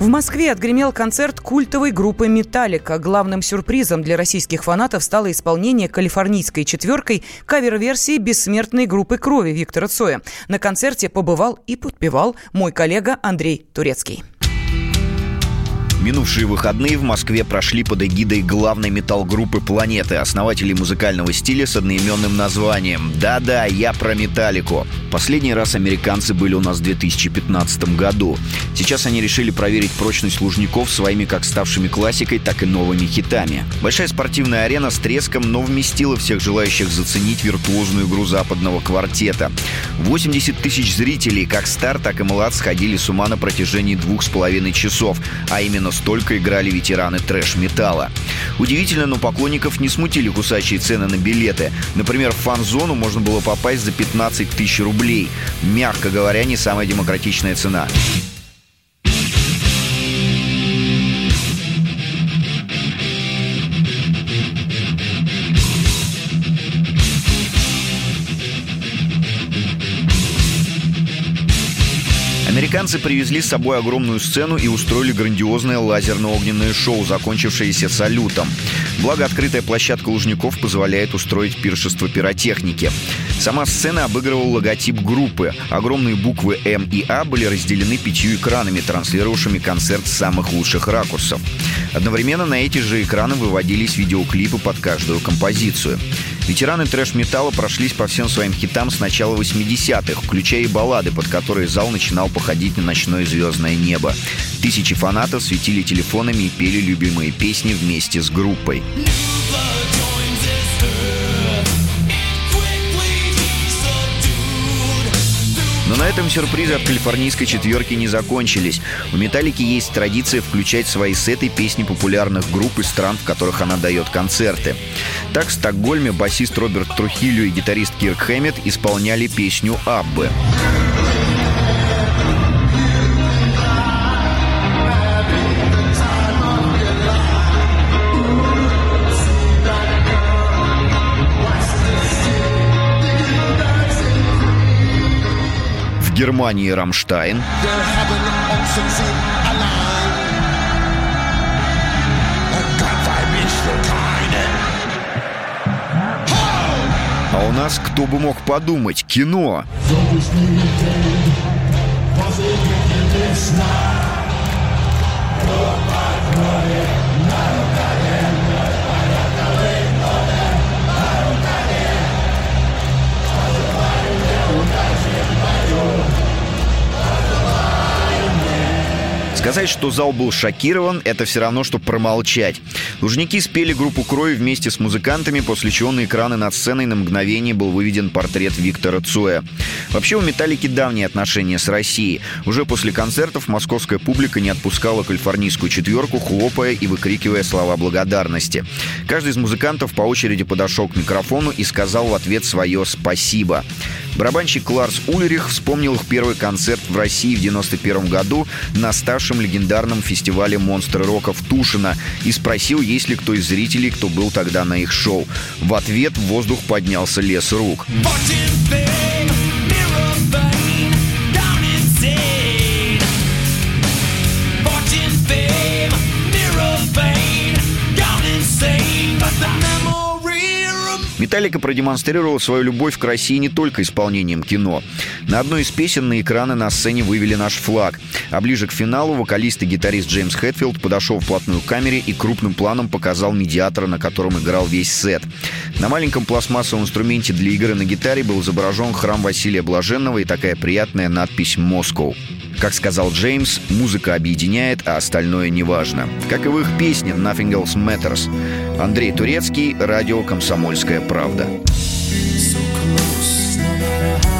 В Москве отгремел концерт культовой группы «Металлика». Главным сюрпризом для российских фанатов стало исполнение калифорнийской четверкой кавер-версии бессмертной группы «Крови» Виктора Цоя. На концерте побывал и подпевал мой коллега Андрей Турецкий. Минувшие выходные в Москве прошли под эгидой главной металл-группы планеты, основателей музыкального стиля с одноименным названием. Да-да, я про металлику. Последний раз американцы были у нас в 2015 году. Сейчас они решили проверить прочность лужников своими как ставшими классикой, так и новыми хитами. Большая спортивная арена с треском, но вместила всех желающих заценить виртуозную игру западного квартета. 80 тысяч зрителей, как стар, так и млад, сходили с ума на протяжении двух с половиной часов, а именно столько играли ветераны трэш-металла. Удивительно, но поклонников не смутили кусачие цены на билеты. Например, в фан-зону можно было попасть за 15 тысяч рублей. Мягко говоря, не самая демократичная цена. Американцы привезли с собой огромную сцену и устроили грандиозное лазерно-огненное шоу, закончившееся салютом. Благо, открытая площадка Лужников позволяет устроить пиршество пиротехники. Сама сцена обыгрывала логотип группы. Огромные буквы М и А были разделены пятью экранами, транслировавшими концерт с самых лучших ракурсов. Одновременно на эти же экраны выводились видеоклипы под каждую композицию. Ветераны трэш-металла прошлись по всем своим хитам с начала 80-х, включая и баллады, под которые зал начинал походить на ночное звездное небо. Тысячи фанатов светили телефонами и пели любимые песни вместе с группой. Но этом сюрпризы от калифорнийской четверки не закончились. У «Металлики» есть традиция включать в свои сеты песни популярных групп из стран, в которых она дает концерты. Так в Стокгольме басист Роберт Трухилью и гитарист Кирк Хэммет исполняли песню «Аббы». Германии Рамштайн. А у нас, кто бы мог подумать, кино. Сказать, что зал был шокирован, это все равно, что промолчать. Лужники спели группу «Крови» вместе с музыкантами, после чего на экраны над сценой на мгновение был выведен портрет Виктора Цоя. Вообще у «Металлики» давние отношения с Россией. Уже после концертов московская публика не отпускала калифорнийскую четверку, хлопая и выкрикивая слова благодарности. Каждый из музыкантов по очереди подошел к микрофону и сказал в ответ свое «спасибо». Барабанщик Ларс Ульрих вспомнил их первый концерт в России в 91 году на ставшем легендарном фестивале «Монстры рока» в Тушино и спросил, есть ли кто из зрителей, кто был тогда на их шоу. В ответ в воздух поднялся лес рук. Металлика продемонстрировала свою любовь к России не только исполнением кино. На одной из песен на экраны на сцене вывели наш флаг. А ближе к финалу вокалист и гитарист Джеймс Хэтфилд подошел вплотную к камере и крупным планом показал медиатора, на котором играл весь сет. На маленьком пластмассовом инструменте для игры на гитаре был изображен храм Василия Блаженного и такая приятная надпись «Москва». Как сказал Джеймс, музыка объединяет, а остальное неважно. Как и в их песне «Nothing Else Matters». Андрей Турецкий, радио «Комсомольская правда». trusting